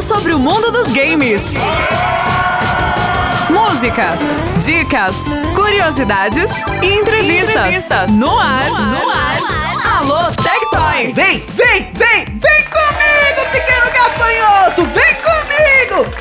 Tudo sobre o mundo dos games. Música, dicas, curiosidades e entrevistas. entrevistas. No, ar, no ar, no ar. Alô, Tectoy. Vem, vem, vem, vem comigo, pequeno gafanhoto. Vem comigo.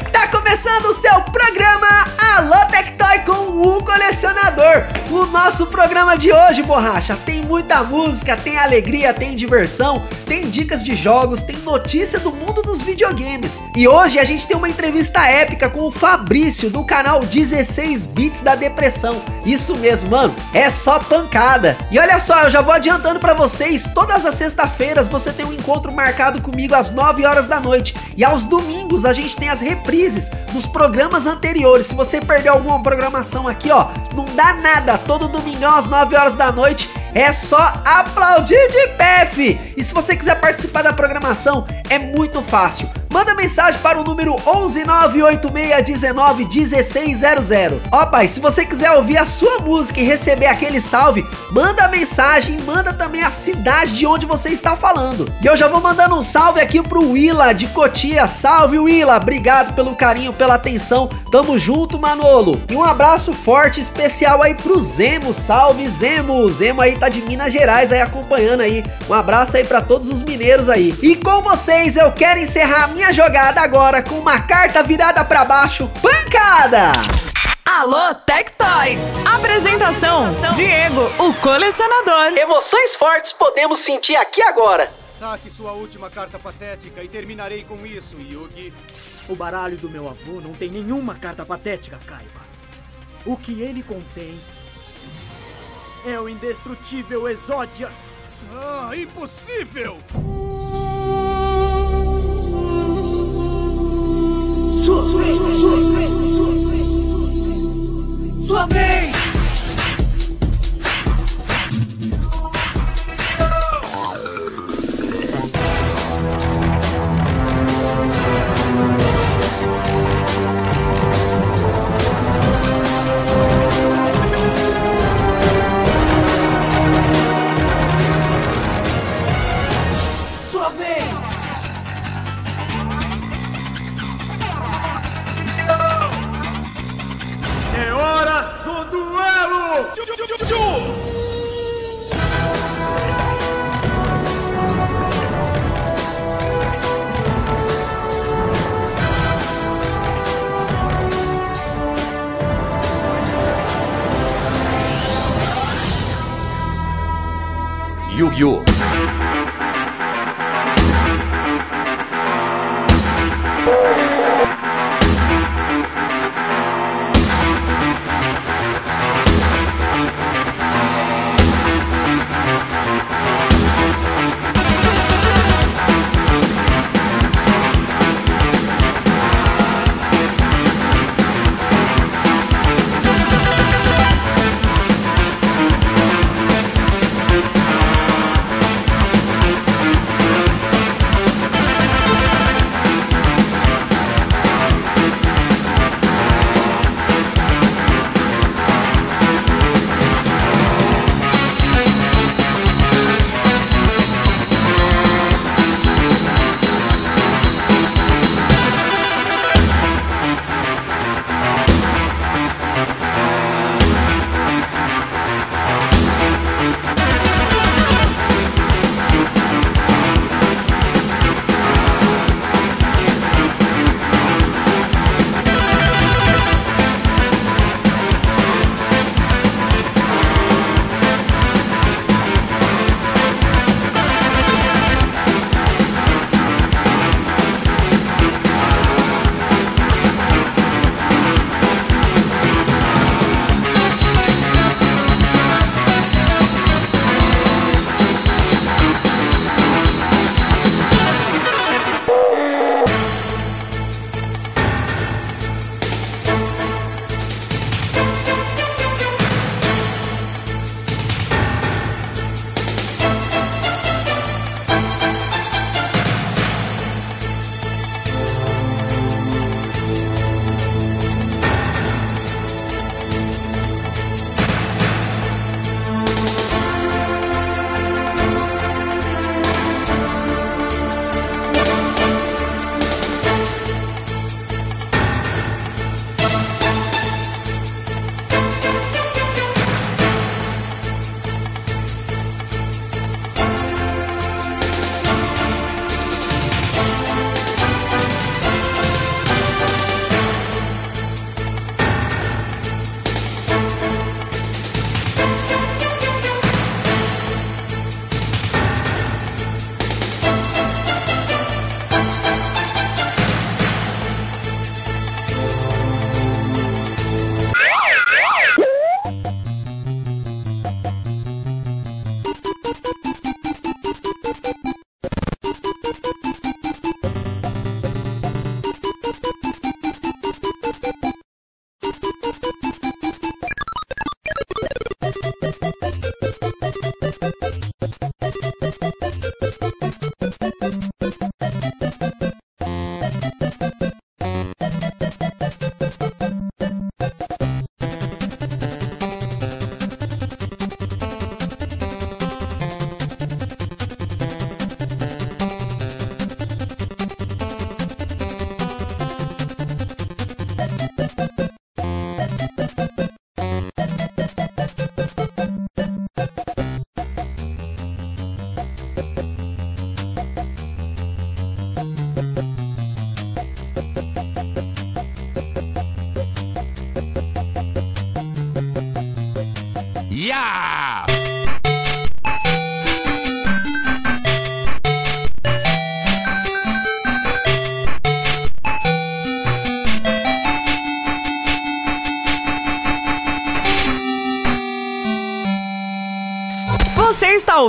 Começando o seu programa Alô Tectoy com o colecionador. O nosso programa de hoje, borracha, tem muita música, tem alegria, tem diversão, tem dicas de jogos, tem notícia do mundo dos videogames. E hoje a gente tem uma entrevista épica com o Fabrício do canal 16 Bits da Depressão. Isso mesmo, mano, é só pancada. E olha só, eu já vou adiantando para vocês, todas as sextas-feiras você tem um encontro marcado comigo às 9 horas da noite. E aos domingos a gente tem as reprises dos programas anteriores. Se você perdeu alguma programação aqui, ó, não dá nada. Todo domingão às 9 horas da noite é só aplaudir de pé, fi. E se você quiser participar da programação, é muito fácil. Manda mensagem para o número 11986191600. Ó, pai, se você quiser ouvir a sua música e receber aquele salve, manda mensagem e manda também a cidade de onde você está falando. E eu já vou mandando um salve aqui pro Willa de Cotia. Salve, Willa! Obrigado pelo carinho, pela atenção. Tamo junto, Manolo. E um abraço forte, especial aí pro Zemo. Salve, Zemo! Zemo aí tá de Minas Gerais aí acompanhando aí. Um abraço aí para todos os mineiros aí. E com vocês eu quero encerrar minha jogada agora com uma carta virada para baixo. Pancada! Alô, Tectoy! Apresentação: Diego, o colecionador. Emoções fortes podemos sentir aqui agora. Saque sua última carta patética e terminarei com isso, Yugi. O baralho do meu avô não tem nenhuma carta patética, Kaiba. O que ele contém é o indestrutível Exódia. Ah, impossível! Sua vez! Sua vez! Sua vez! lota!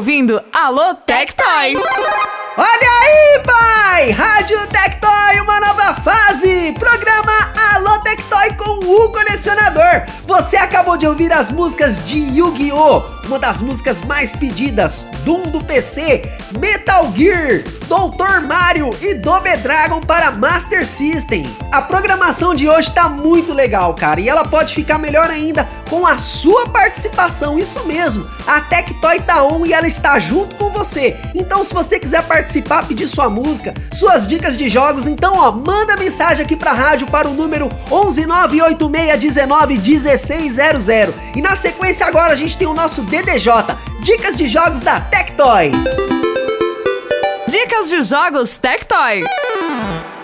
Ouvindo Alô Tectoy. Olha aí, pai! Rádio Tectoy, uma nova fase! Programa Alô Tectoy com o colecionador. Você acabou de ouvir as músicas de Yu-Gi-Oh! Uma das músicas mais pedidas, Doom do PC, Metal Gear, Doutor Mario e Double Dragon para Master System. A programação de hoje tá muito legal, cara, e ela pode ficar melhor ainda com a sua participação, isso mesmo. A Tectoy tá on e ela está junto com você. Então, se você quiser participar, pedir sua música, suas dicas de jogos, então, ó, manda mensagem aqui pra rádio para o número 11986191600. E na sequência agora a gente tem o nosso DDJ, dicas de jogos da Tectoy. Dicas de jogos Tectoy.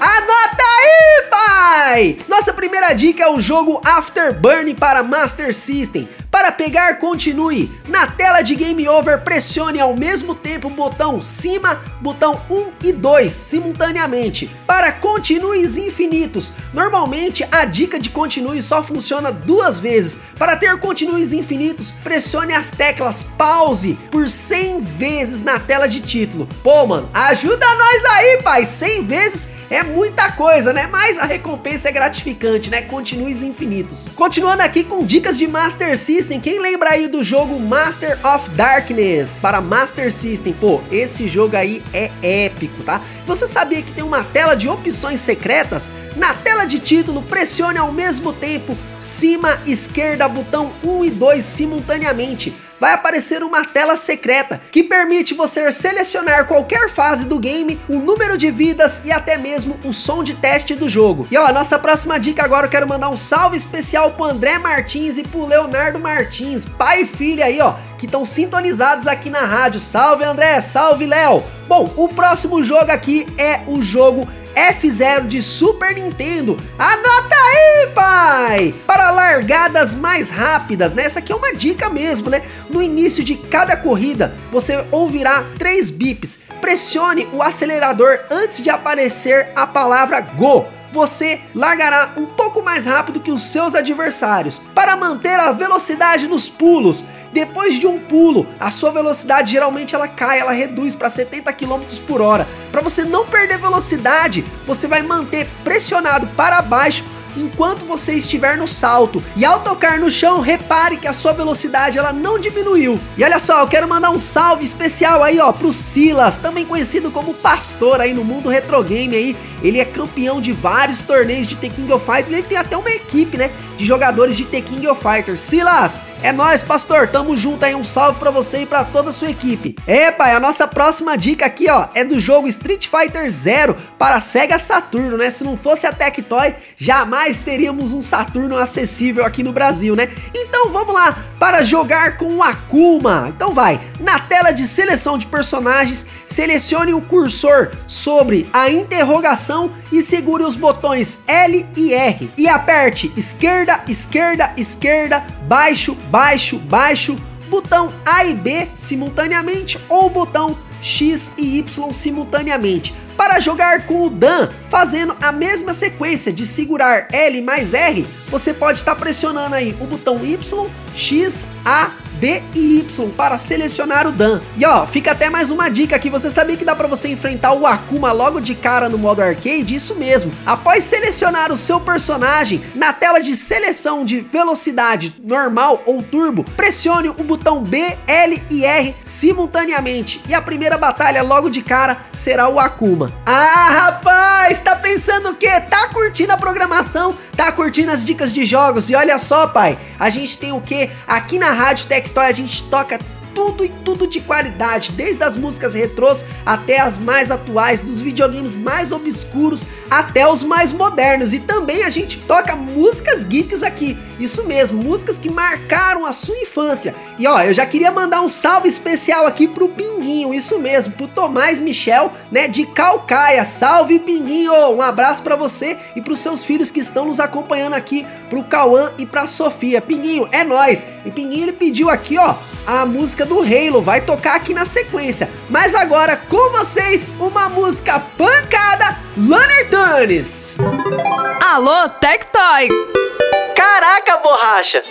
Anota aí, pai! Nossa primeira dica é o jogo Afterburn para Master System. Para pegar, continue. Na tela de Game Over, pressione ao mesmo tempo o botão cima, botão 1 e 2 simultaneamente. Para continues infinitos, normalmente a dica de continue só funciona duas vezes. Para ter continues infinitos, pressione as teclas pause por 100 vezes na tela de título. Pô, mano, ajuda nós aí, pai! 100 vezes é muita coisa, né? Mas a recompensa é gratificante, né? Continues infinitos. Continuando aqui com dicas de Master System, quem lembra aí do jogo Master of Darkness para Master System? Pô, esse jogo aí é épico, tá? Você sabia que tem uma tela de opções secretas? Na tela de título, pressione ao mesmo tempo cima, esquerda, botão 1 e 2 simultaneamente vai aparecer uma tela secreta que permite você selecionar qualquer fase do game, o número de vidas e até mesmo o som de teste do jogo. E ó, a nossa próxima dica agora eu quero mandar um salve especial pro André Martins e pro Leonardo Martins, pai e filha aí, ó, que estão sintonizados aqui na rádio. Salve André, salve Léo. Bom, o próximo jogo aqui é o jogo F0 de Super Nintendo. Anota aí, pai! Para largadas mais rápidas, né? Essa aqui é uma dica mesmo, né? No início de cada corrida, você ouvirá três bips. Pressione o acelerador antes de aparecer a palavra Go você largará um pouco mais rápido que os seus adversários. Para manter a velocidade nos pulos, depois de um pulo, a sua velocidade geralmente ela cai, ela reduz para 70 km por hora. Para você não perder velocidade, você vai manter pressionado para baixo enquanto você estiver no salto. E ao tocar no chão, repare que a sua velocidade ela não diminuiu. E olha só, eu quero mandar um salve especial aí, ó, pro Silas, também conhecido como Pastor aí no mundo retro game aí. Ele é campeão de vários torneios de The King of Fighters, ele tem até uma equipe, né, de jogadores de The King of Fighters. Silas, é nós, pastor, tamo junto aí, um salve para você e para toda a sua equipe. É, pai, a nossa próxima dica aqui, ó, é do jogo Street Fighter Zero para Sega Saturno, né? Se não fosse a Tectoy, jamais teríamos um Saturno acessível aqui no Brasil, né? Então vamos lá para jogar com o Akuma. Então vai, na tela de seleção de personagens, selecione o cursor sobre a interrogação e segure os botões L e R e aperte esquerda, esquerda, esquerda, baixo, baixo, baixo, botão A e B simultaneamente ou botão X e Y simultaneamente. Para jogar com o Dan, fazendo a mesma sequência de segurar L mais R, você pode estar pressionando aí o botão Y, X, A, D e Y para selecionar o Dan. E ó, fica até mais uma dica aqui, você sabia que dá para você enfrentar o Akuma logo de cara no modo arcade? Isso mesmo. Após selecionar o seu personagem, na tela de seleção de velocidade normal ou turbo, pressione o botão B, L e R simultaneamente e a primeira batalha logo de cara será o Akuma. Ah, rapaz, tá pensando o quê? Tá curtindo a programação? Tá curtindo as dicas de jogos? E olha só, pai, a gente tem o que aqui na Rádio Tectoy a gente toca tudo e tudo de qualidade, desde as músicas retrôs até as mais atuais, dos videogames mais obscuros até os mais modernos. E também a gente toca músicas geeks aqui. Isso mesmo, músicas que marcaram a sua infância. E ó, eu já queria mandar um salve especial aqui pro Pinguinho, isso mesmo, pro Tomás Michel, né, de Calcaia. Salve Pinguinho, um abraço para você e pros seus filhos que estão nos acompanhando aqui, pro Cauã e pra Sofia. Pinguinho, é nós. E Pinguinho ele pediu aqui, ó, a música do Halo, vai tocar aqui na sequência. Mas agora com vocês, uma música pancada, Lanner Tunes. Alô, Tectoy! Caraca, borracha!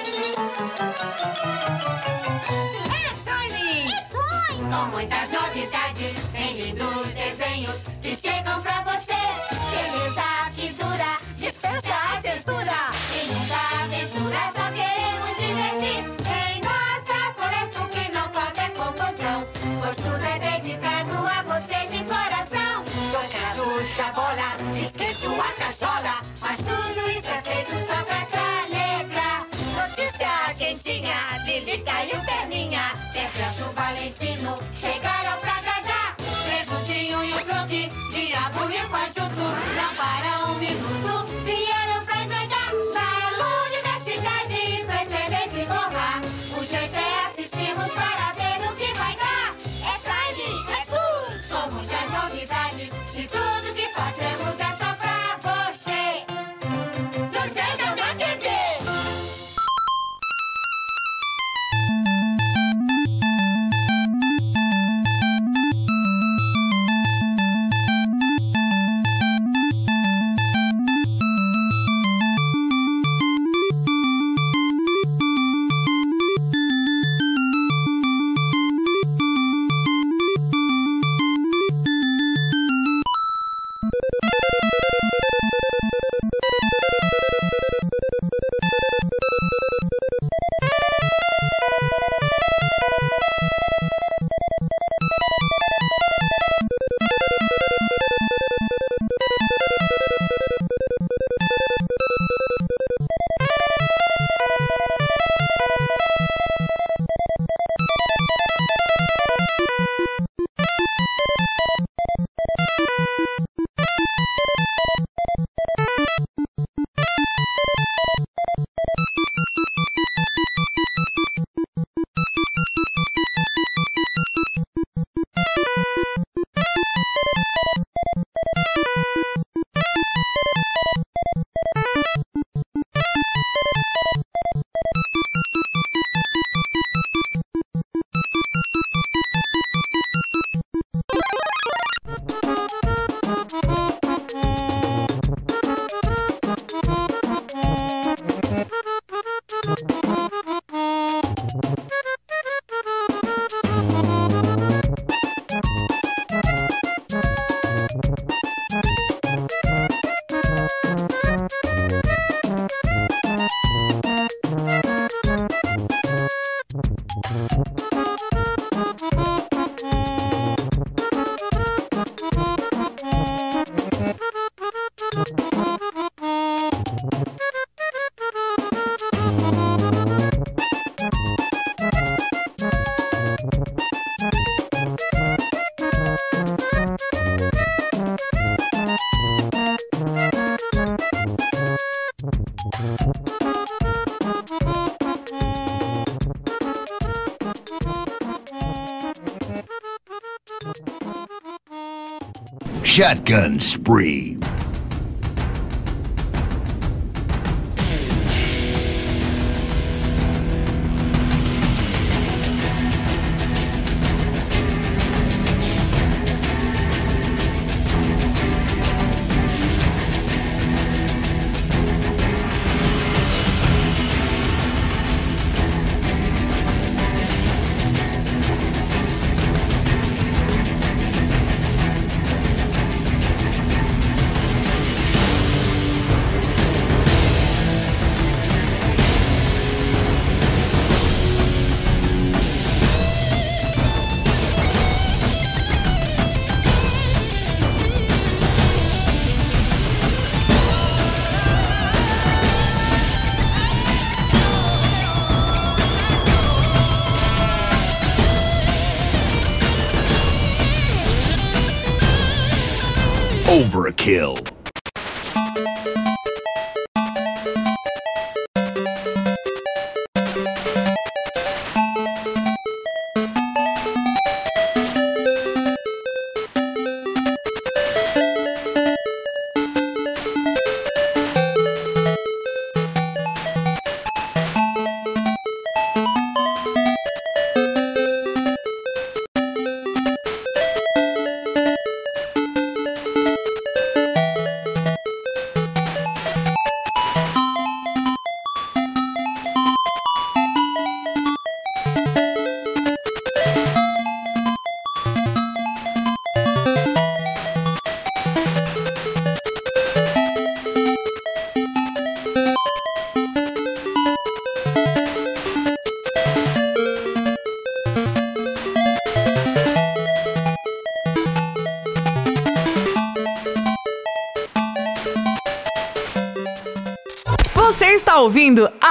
Shotgun spree.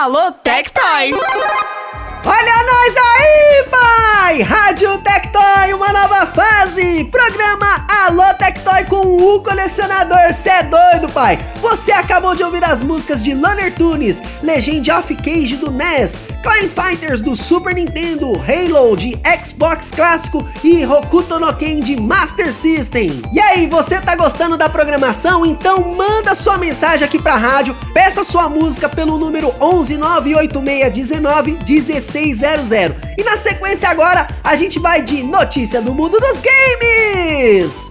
Alô Tectoy. Olha nós aí, pai! Rádio Tectoy, uma nova fase! Programa Alô Tectoy com o colecionador, cê é doido, pai! Você acabou de ouvir as músicas de Lunner Tunes, Legend of Cage do NES, Climb Fighters do Super Nintendo, Halo de Xbox clássico e Hokuto no Ken de Master System. E aí, você tá gostando da programação? Então manda sua mensagem aqui pra rádio, peça sua música pelo número 11986191600. E na sequência agora, a gente vai de notícia do mundo dos games.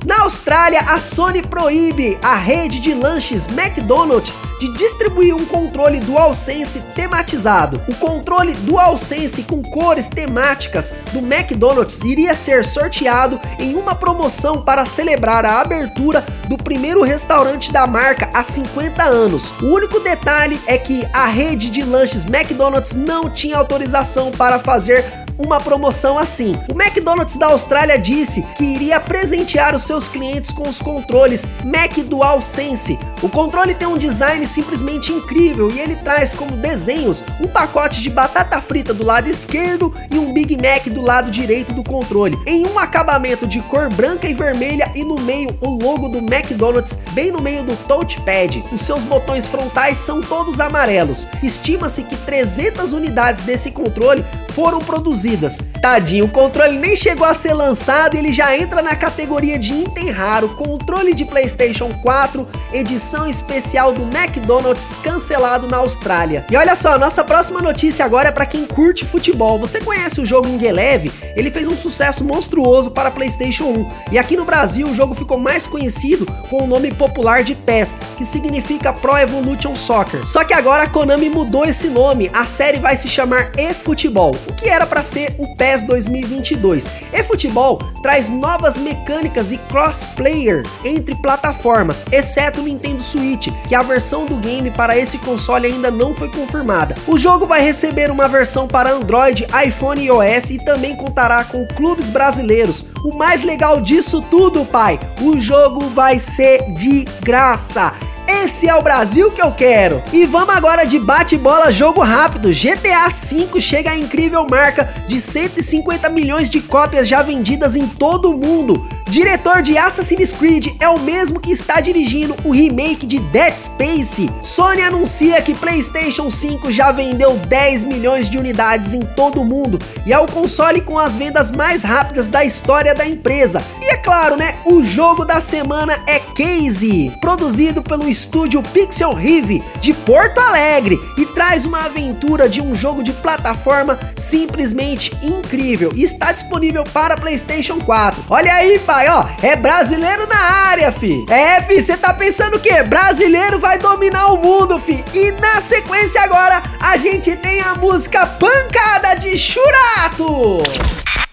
Na Austrália, a Sony proíbe a rede de lanches McDonald's de distribuir um controle DualSense tematizado. O controle DualSense com cores temáticas do McDonald's iria ser sorteado em uma promoção para celebrar a abertura do primeiro restaurante da marca há 50 anos. O único detalhe é que a rede de lanches McDonald's não tinha autorização para fazer uma promoção assim. O McDonald's da Austrália disse que iria presentear os seus clientes com os controles Mac DualSense. O controle tem um design simplesmente incrível e ele traz como desenhos um pacote de batata frita do lado esquerdo e um Big Mac do lado direito do controle, em um acabamento de cor branca e vermelha e no meio o logo do McDonald's bem no meio do touchpad. Os seus botões frontais são todos amarelos. Estima-se que 300 unidades desse controle foram produzidas. Tadinho, o controle nem chegou a ser lançado ele já entra na categoria de item raro, controle de PlayStation 4, edição especial do McDonald's cancelado na Austrália. E olha só, nossa próxima notícia agora é para quem curte futebol. Você conhece o jogo Ingeleve? Ele fez um sucesso monstruoso para PlayStation 1. E aqui no Brasil o jogo ficou mais conhecido com o nome popular de PES, que significa Pro Evolution Soccer. Só que agora a Konami mudou esse nome. A série vai se chamar eFootball, o que era para ser o PES 2022. eFootball traz novas mecânicas e crossplayer entre plataformas, exceto Nintendo Switch, que a versão do game para esse console ainda não foi confirmada. O jogo vai receber uma versão para Android, iPhone e iOS e também contará com clubes brasileiros. O mais legal disso tudo, pai, o jogo vai ser de graça. Esse é o Brasil que eu quero. E vamos agora de bate-bola jogo rápido. GTA V chega à incrível marca de 150 milhões de cópias já vendidas em todo o mundo. Diretor de Assassin's Creed é o mesmo que está dirigindo o remake de Dead Space. Sony anuncia que PlayStation 5 já vendeu 10 milhões de unidades em todo o mundo e é o console com as vendas mais rápidas da história da empresa. E é claro, né? O jogo da semana é Casey, produzido pelo estúdio Pixel Rive de Porto Alegre e traz uma aventura de um jogo de plataforma simplesmente incrível e está disponível para PlayStation 4. Olha aí, pai, ó, é brasileiro na área, fi. É, fi, você tá pensando o quê? Brasileiro vai dominar o mundo, fi. E na sequência agora a gente tem a música Pancada de Churato.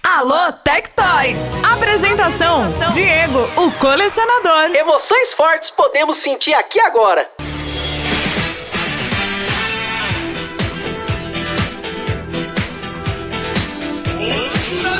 Alô Tectoy. Apresentação: Diego, o colecionador. Emoções fortes podemos sentir aqui agora. O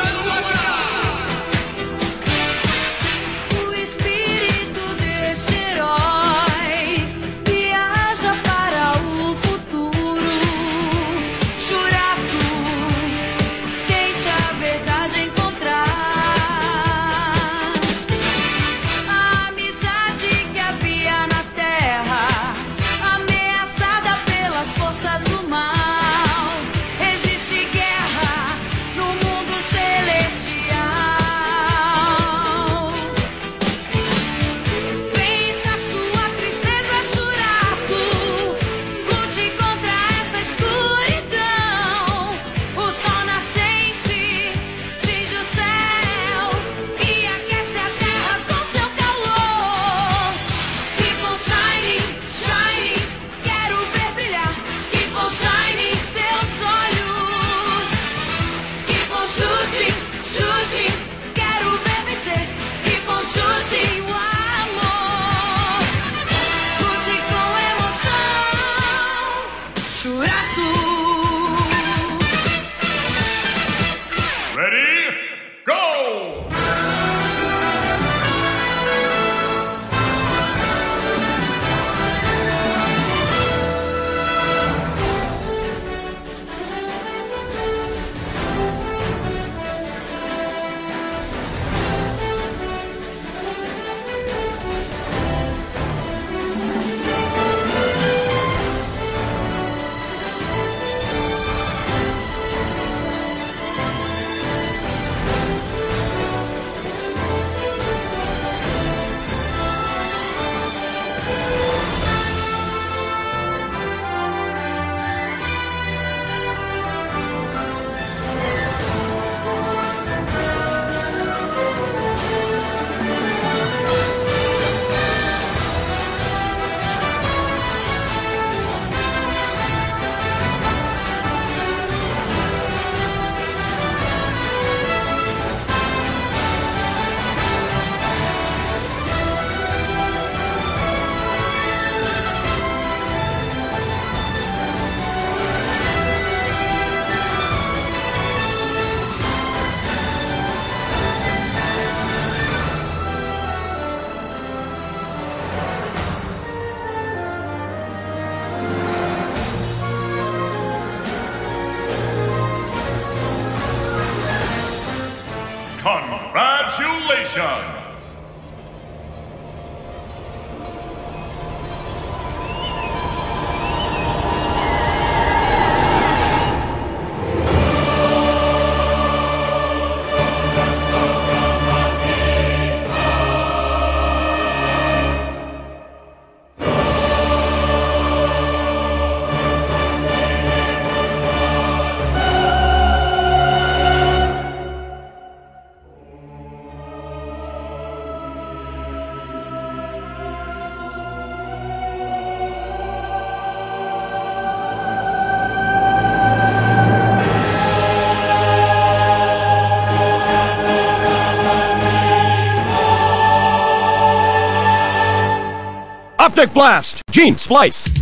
Optic Blast! Gene, splice!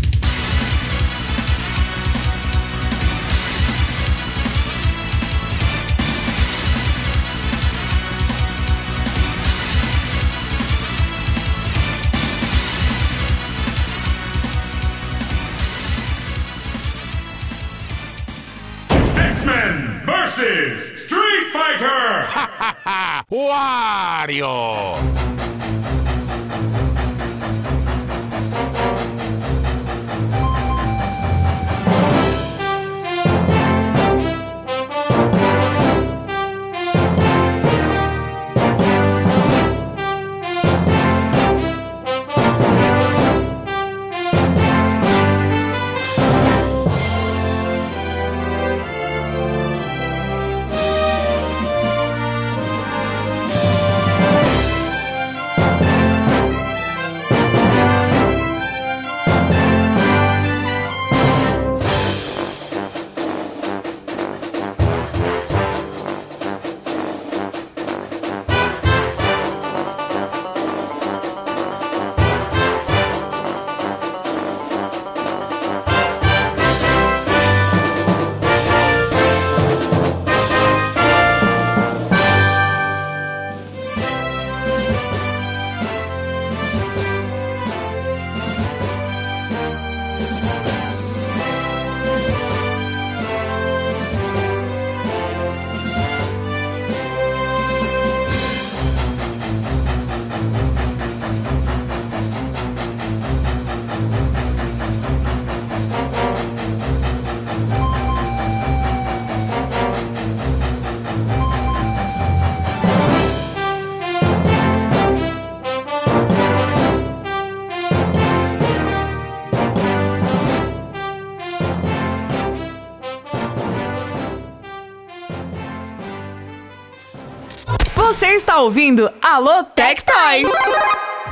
Ouvindo Alô Tectoy.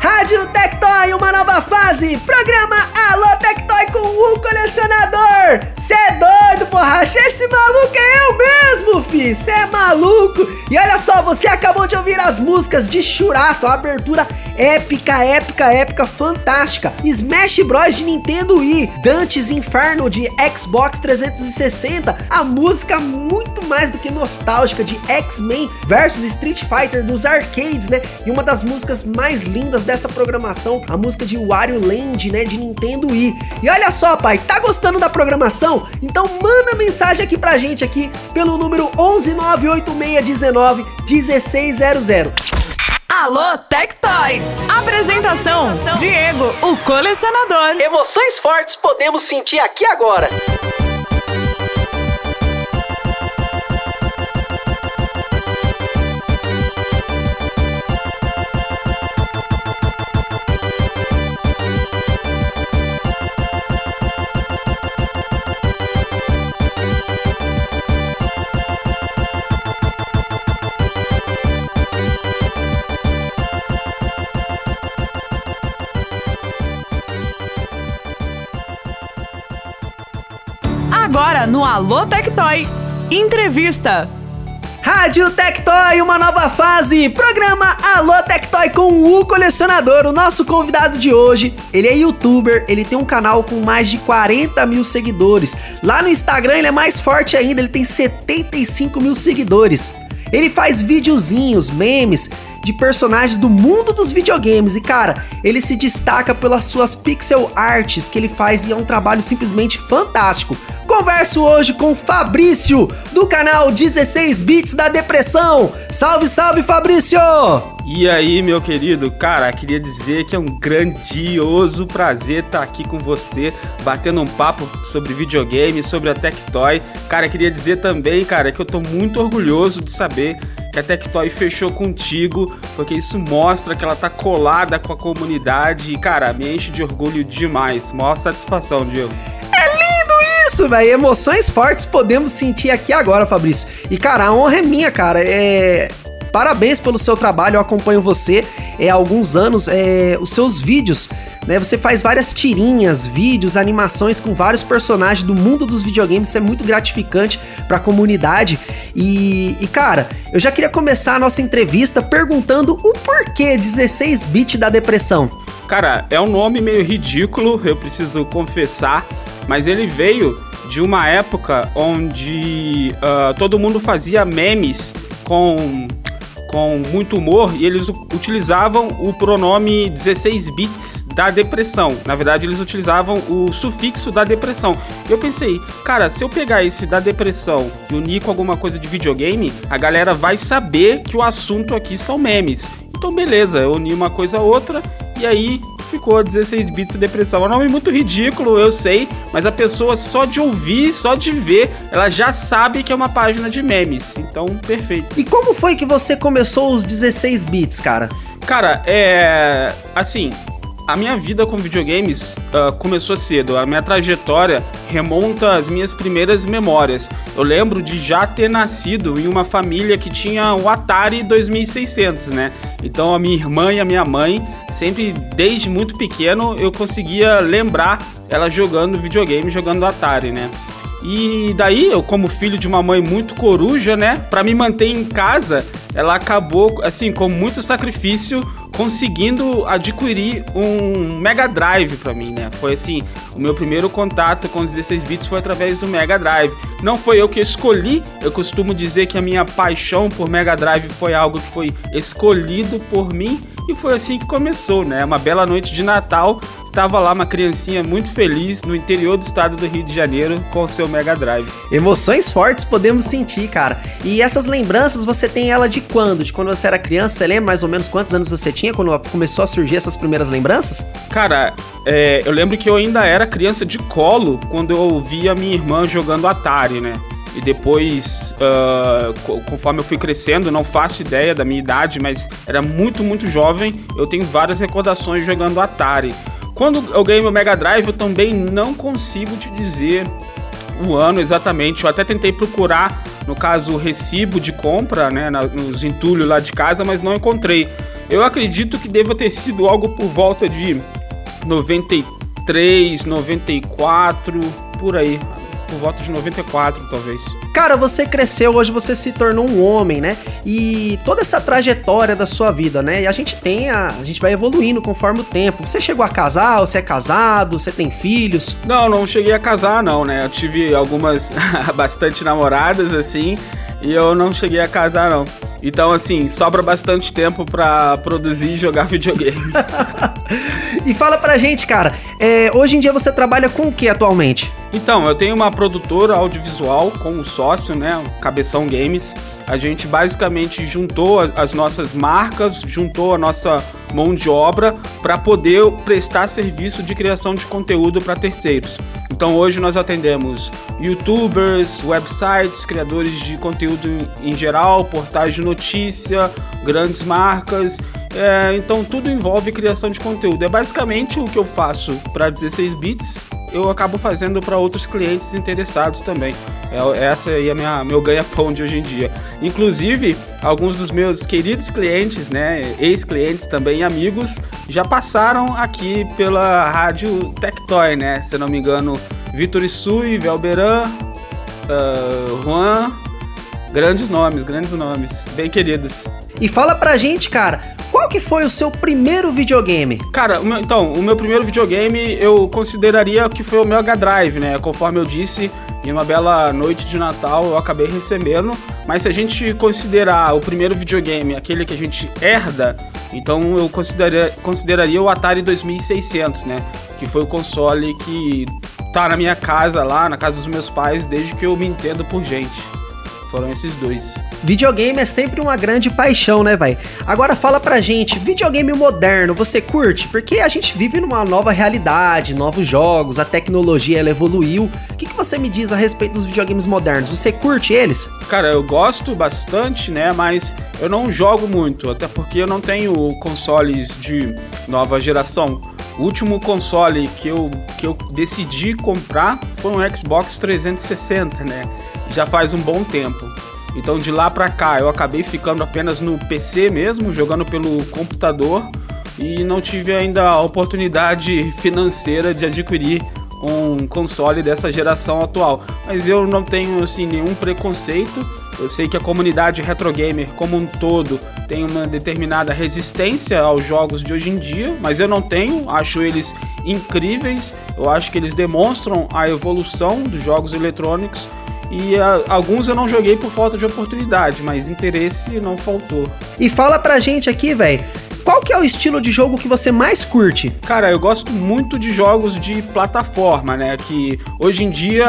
Rádio Tectoy, uma nova fase. Programa Alô Tectoy com o colecionador. Cê é doido, borracha? Esse maluco é eu mesmo, fi. Cê é maluco. E olha só, você acabou de ouvir as músicas de Churato, a abertura épica, épica, épica, fantástica. Smash Bros de Nintendo Wii, Dante's Inferno de Xbox 360, a música muito mais do que nostálgica de X-Men versus Street Fighter dos arcades, né? E uma das músicas mais lindas dessa programação, a música de Wario Land, né, de Nintendo Wii. E olha só, pai, tá gostando da programação? Então manda mensagem aqui pra gente aqui pelo número 11986191600. Alô Tectoy. Apresentação: Diego, o colecionador. Emoções fortes podemos sentir aqui agora. No Alô Tectoy. Entrevista. Rádio Tectoy, uma nova fase. Programa Alô Tectoy com o colecionador. O nosso convidado de hoje, ele é youtuber, ele tem um canal com mais de 40 mil seguidores. Lá no Instagram ele é mais forte ainda, ele tem 75 mil seguidores. Ele faz videozinhos, memes de personagens do mundo dos videogames. E cara, ele se destaca pelas suas pixel arts que ele faz e é um trabalho simplesmente fantástico. Converso hoje com Fabrício, do canal 16 Bits da Depressão. Salve, salve, Fabrício! E aí, meu querido, cara, queria dizer que é um grandioso prazer estar aqui com você, batendo um papo sobre videogame, sobre a Tectoy. Cara, queria dizer também, cara, que eu tô muito orgulhoso de saber que a Tectoy fechou contigo, porque isso mostra que ela tá colada com a comunidade e, cara, me enche de orgulho demais. Maior satisfação, Diego. É lindo isso, velho. Emoções fortes podemos sentir aqui agora, Fabrício. E, cara, a honra é minha, cara. É. Parabéns pelo seu trabalho, eu acompanho você é, há alguns anos, é, os seus vídeos, né? Você faz várias tirinhas, vídeos, animações com vários personagens do mundo dos videogames, isso é muito gratificante para a comunidade. E, e, cara, eu já queria começar a nossa entrevista perguntando o porquê 16-bit da depressão. Cara, é um nome meio ridículo, eu preciso confessar, mas ele veio de uma época onde uh, todo mundo fazia memes com com muito humor e eles utilizavam o pronome 16 bits da depressão. Na verdade, eles utilizavam o sufixo da depressão. Eu pensei, cara, se eu pegar esse da depressão e unir com alguma coisa de videogame, a galera vai saber que o assunto aqui são memes. Então, beleza, eu uni uma coisa a outra e aí ficou 16 bits de depressão. É um nome muito ridículo, eu sei, mas a pessoa só de ouvir, só de ver, ela já sabe que é uma página de memes. Então, perfeito. E como foi que você começou os 16 bits, cara? Cara, é. Assim, a minha vida com videogames uh, começou cedo. A minha trajetória remonta às minhas primeiras memórias. Eu lembro de já ter nascido em uma família que tinha o Atari 2600, né? Então a minha irmã e a minha mãe, sempre desde muito pequeno, eu conseguia lembrar ela jogando videogame, jogando Atari, né? E daí, eu como filho de uma mãe muito coruja, né, para me manter em casa, ela acabou assim com muito sacrifício conseguindo adquirir um Mega Drive para mim, né? Foi assim, o meu primeiro contato com os 16 bits foi através do Mega Drive. Não foi eu que escolhi, eu costumo dizer que a minha paixão por Mega Drive foi algo que foi escolhido por mim e foi assim que começou, né? Uma bela noite de Natal, estava lá uma criancinha muito feliz no interior do estado do Rio de Janeiro com o seu Mega Drive. Emoções fortes podemos sentir, cara. E essas lembranças você tem ela de quando? De quando você era criança? Você lembra mais ou menos quantos anos você tinha quando começou a surgir essas primeiras lembranças? Cara, é, eu lembro que eu ainda era criança de colo quando eu ouvia minha irmã jogando Atari, né? E depois, uh, conforme eu fui crescendo, não faço ideia da minha idade, mas era muito, muito jovem. Eu tenho várias recordações jogando Atari. Quando eu ganhei meu Mega Drive, eu também não consigo te dizer o ano exatamente. Eu até tentei procurar, no caso, o recibo de compra, né, nos entulhos lá de casa, mas não encontrei. Eu acredito que deva ter sido algo por volta de 93, 94, por aí por volta de 94, talvez. Cara, você cresceu, hoje você se tornou um homem, né? E toda essa trajetória da sua vida, né? E a gente tem a, a gente vai evoluindo conforme o tempo. Você chegou a casar, você é casado, você tem filhos? Não, não cheguei a casar não, né? Eu tive algumas bastante namoradas assim, e eu não cheguei a casar não. Então, assim, sobra bastante tempo para produzir e jogar videogame. e fala pra gente, cara, é, hoje em dia você trabalha com o que atualmente? Então, eu tenho uma produtora audiovisual com um sócio, né, o Cabeção Games. A gente basicamente juntou as nossas marcas, juntou a nossa mão de obra para poder prestar serviço de criação de conteúdo para terceiros. Então hoje nós atendemos youtubers, websites, criadores de conteúdo em geral, portais de notícia, grandes marcas. É, então tudo envolve criação de conteúdo. É basicamente o que eu faço para 16 bits eu acabo fazendo para outros clientes interessados também. É, essa aí é minha, meu ganha-pão de hoje em dia. Inclusive, alguns dos meus queridos clientes, né, ex-clientes também, amigos, já passaram aqui pela rádio Tectoy, né? Se não me engano, Vitor Isui, Velberan, uh, Juan, grandes nomes, grandes nomes, bem queridos. E fala pra gente, cara, qual que foi o seu primeiro videogame? Cara, o meu- então, o meu primeiro videogame eu consideraria que foi o Mega Drive, né? Conforme eu disse, em uma bela noite de Natal eu acabei recebendo. Mas se a gente considerar o primeiro videogame aquele que a gente herda, então eu consideraria, consideraria o Atari 2600, né? Que foi o console que tá na minha casa lá, na casa dos meus pais, desde que eu me entendo por gente. Foram esses dois. Videogame é sempre uma grande paixão, né, vai? Agora fala pra gente, videogame moderno, você curte? Porque a gente vive numa nova realidade, novos jogos, a tecnologia ela evoluiu. O que, que você me diz a respeito dos videogames modernos? Você curte eles? Cara, eu gosto bastante, né? Mas eu não jogo muito, até porque eu não tenho consoles de nova geração. O último console que eu, que eu decidi comprar foi um Xbox 360, né? Já faz um bom tempo. Então de lá pra cá eu acabei ficando apenas no PC mesmo, jogando pelo computador e não tive ainda a oportunidade financeira de adquirir um console dessa geração atual. Mas eu não tenho assim nenhum preconceito. Eu sei que a comunidade retro gamer como um todo tem uma determinada resistência aos jogos de hoje em dia, mas eu não tenho, acho eles incríveis. Eu acho que eles demonstram a evolução dos jogos eletrônicos e ah, alguns eu não joguei por falta de oportunidade, mas interesse não faltou. E fala pra gente aqui, velho, qual que é o estilo de jogo que você mais curte? Cara, eu gosto muito de jogos de plataforma, né? Que hoje em dia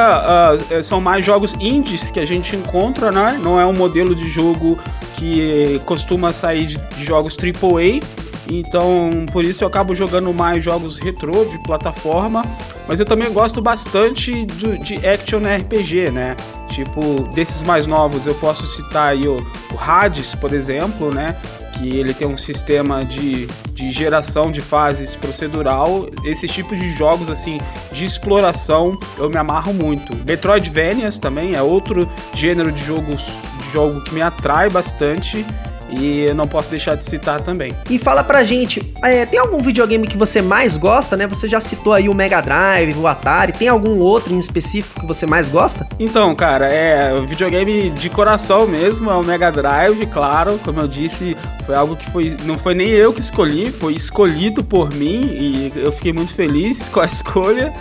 eh, são mais jogos indies que a gente encontra, né? Não é um modelo de jogo que costuma sair de, de jogos AAA. Então, por isso eu acabo jogando mais jogos retrô de plataforma. Mas eu também gosto bastante do- de action RPG, né? Tipo, desses mais novos eu posso citar aí o, o Hades, por exemplo, né? que ele tem um sistema de, de geração de fases procedural. Esse tipo de jogos assim de exploração eu me amarro muito. Metroidvanias também é outro gênero de jogos de jogo que me atrai bastante e eu não posso deixar de citar também. E fala pra gente, é, tem algum videogame que você mais gosta, né? Você já citou aí o Mega Drive, o Atari, tem algum outro em específico que você mais gosta? Então, cara, é o videogame de coração mesmo, é o Mega Drive, claro, como eu disse, foi algo que foi não foi nem eu que escolhi, foi escolhido por mim e eu fiquei muito feliz com a escolha.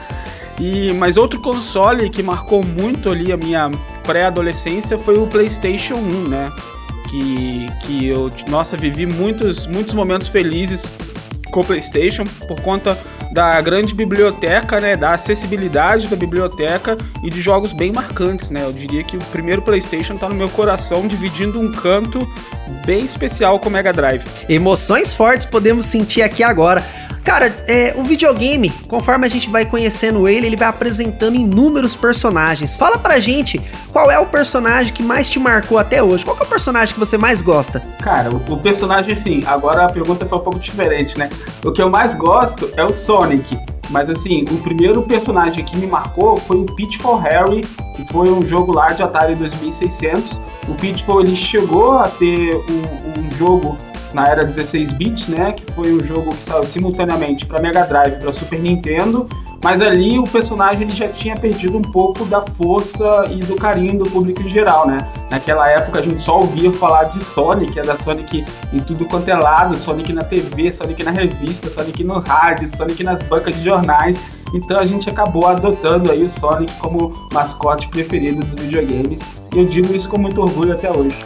E mas outro console que marcou muito ali a minha pré-adolescência foi o PlayStation 1, né? Que que eu, nossa, vivi muitos muitos momentos felizes com o PlayStation por conta da grande biblioteca, né, da acessibilidade da biblioteca e de jogos bem marcantes, né? Eu diria que o primeiro PlayStation tá no meu coração, dividindo um canto bem especial com o Mega Drive. Emoções fortes podemos sentir aqui agora. Cara, é, o videogame, conforme a gente vai conhecendo ele, ele vai apresentando inúmeros personagens. Fala pra gente qual é o personagem que mais te marcou até hoje. Qual é o personagem que você mais gosta? Cara, o, o personagem, assim, agora a pergunta foi um pouco diferente, né? O que eu mais gosto é o Sonic. Mas assim, o primeiro personagem que me marcou foi o Pitfall Harry, que foi um jogo lá de Atari 2600. O Pitfall ele chegou a ter um, um jogo na era 16 bits, né, que foi um jogo que saiu simultaneamente para Mega Drive e para Super Nintendo, mas ali o personagem ele já tinha perdido um pouco da força e do carinho do público em geral, né? Naquela época a gente só ouvia falar de Sonic, da Sonic em tudo quanto é lado, Sonic na TV, Sonic na revista, Sonic no rádio, Sonic nas bancas de jornais. Então a gente acabou adotando aí o Sonic como mascote preferido dos videogames. E eu digo isso com muito orgulho até hoje.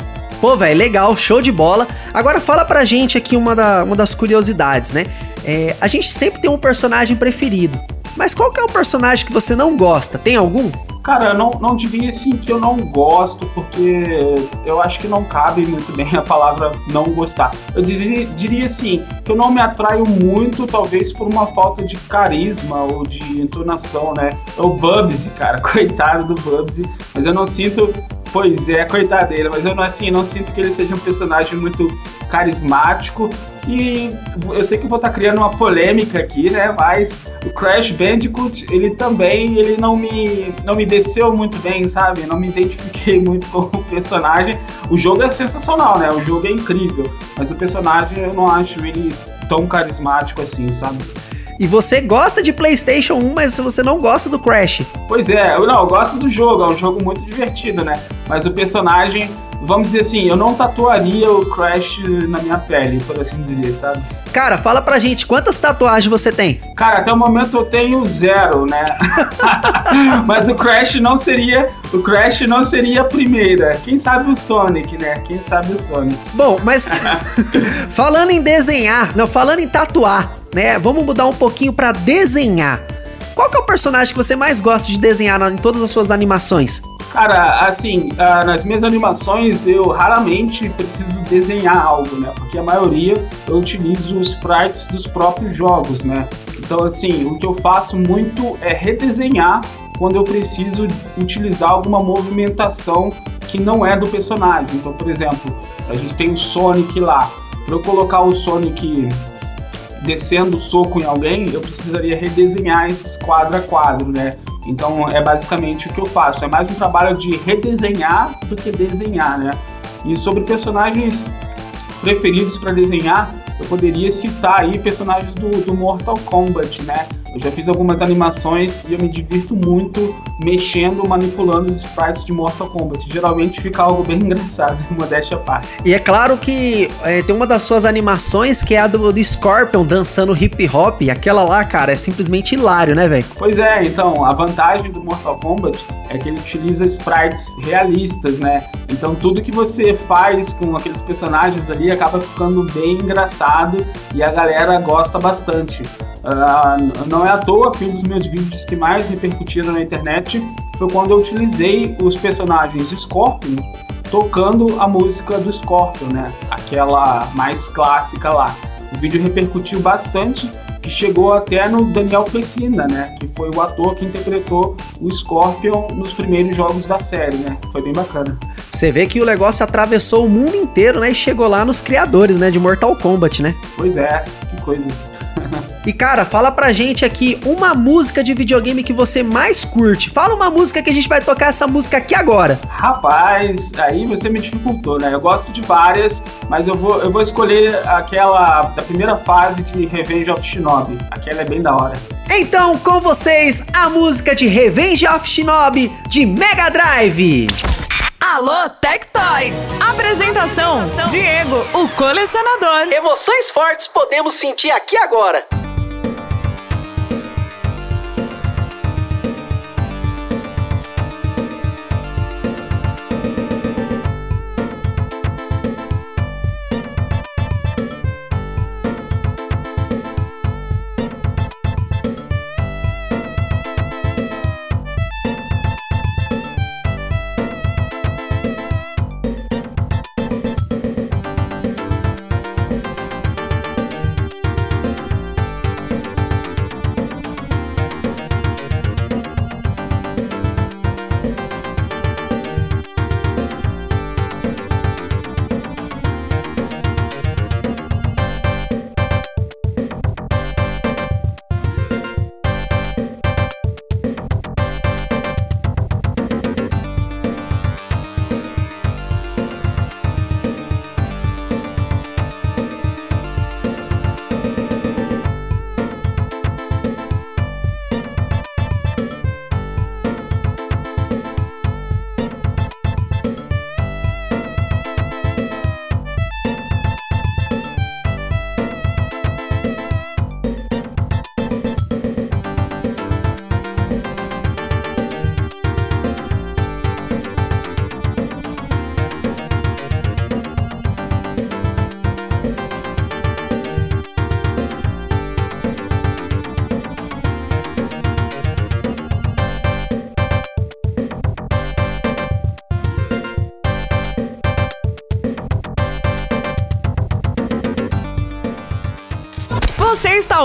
Pô, velho, legal, show de bola. Agora fala pra gente aqui uma, da- uma das curiosidades, né? É, a gente sempre tem um personagem preferido. Mas qual que é o personagem que você não gosta? Tem algum? Cara, eu não, não diria assim que eu não gosto, porque eu acho que não cabe muito bem a palavra não gostar. Eu diria, diria assim, que eu não me atraio muito, talvez por uma falta de carisma ou de entonação, né? É o Bubsy, cara, coitado do Bubsy, mas eu não sinto. Pois é, coitado dele, mas eu não assim, não sinto que ele seja um personagem muito carismático. E eu sei que vou estar criando uma polêmica aqui, né? Mas o Crash Bandicoot, ele também, ele não me, não me desceu muito bem, sabe? Não me identifiquei muito com o personagem. O jogo é sensacional, né? O jogo é incrível, mas o personagem eu não acho ele tão carismático assim, sabe? E você gosta de PlayStation 1, mas você não gosta do Crash. Pois é, eu não, eu gosto do jogo, é um jogo muito divertido, né? Mas o personagem vamos dizer assim, eu não tatuaria o Crash na minha pele, por assim dizer, sabe? Cara, fala pra gente, quantas tatuagens você tem? Cara, até o momento eu tenho zero, né? Mas o Crash não seria, o Crash não seria a primeira. Quem sabe o Sonic, né? Quem sabe o Sonic. Bom, mas falando em desenhar, não, falando em tatuar, né? Vamos mudar um pouquinho pra desenhar. Qual que é o personagem que você mais gosta de desenhar em todas as suas animações? Cara, assim, ah, nas minhas animações eu raramente preciso desenhar algo, né? Porque a maioria eu utilizo os sprites dos próprios jogos, né? Então, assim, o que eu faço muito é redesenhar quando eu preciso utilizar alguma movimentação que não é do personagem. Então, por exemplo, a gente tem o Sonic lá. Para eu colocar o Sonic descendo o soco em alguém, eu precisaria redesenhar esses quadro a quadro, né? Então é basicamente o que eu faço. É mais um trabalho de redesenhar do que desenhar, né? E sobre personagens preferidos para desenhar, eu poderia citar aí personagens do, do Mortal Kombat, né? Eu já fiz algumas animações e eu me divirto muito mexendo, manipulando os sprites de Mortal Kombat. Geralmente fica algo bem engraçado, modéstia à parte. E é claro que é, tem uma das suas animações que é a do, do Scorpion dançando hip hop. E aquela lá, cara, é simplesmente hilário, né, velho? Pois é, então, a vantagem do Mortal Kombat é que ele utiliza sprites realistas, né? Então tudo que você faz com aqueles personagens ali acaba ficando bem engraçado e a galera gosta bastante. Ah, não é à toa que um dos meus vídeos que mais repercutiram na internet foi quando eu utilizei os personagens Scorpion tocando a música do Scorpion, né? Aquela mais clássica lá. O vídeo repercutiu bastante, que chegou até no Daniel Pessina, né? Que foi o ator que interpretou o Scorpion nos primeiros jogos da série, né? Foi bem bacana. Você vê que o negócio atravessou o mundo inteiro, né? E chegou lá nos criadores, né? De Mortal Kombat, né? Pois é, que coisa. E cara, fala pra gente aqui uma música de videogame que você mais curte. Fala uma música que a gente vai tocar essa música aqui agora. Rapaz, aí você me dificultou, né? Eu gosto de várias, mas eu vou, eu vou escolher aquela da primeira fase de Revenge of Shinobi. Aquela é bem da hora. Então, com vocês, a música de Revenge of Shinobi de Mega Drive. Alô, Tectoy. Apresentação: Diego, o colecionador. Emoções fortes podemos sentir aqui agora.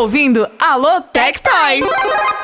Ouvindo Alô, Tectoy.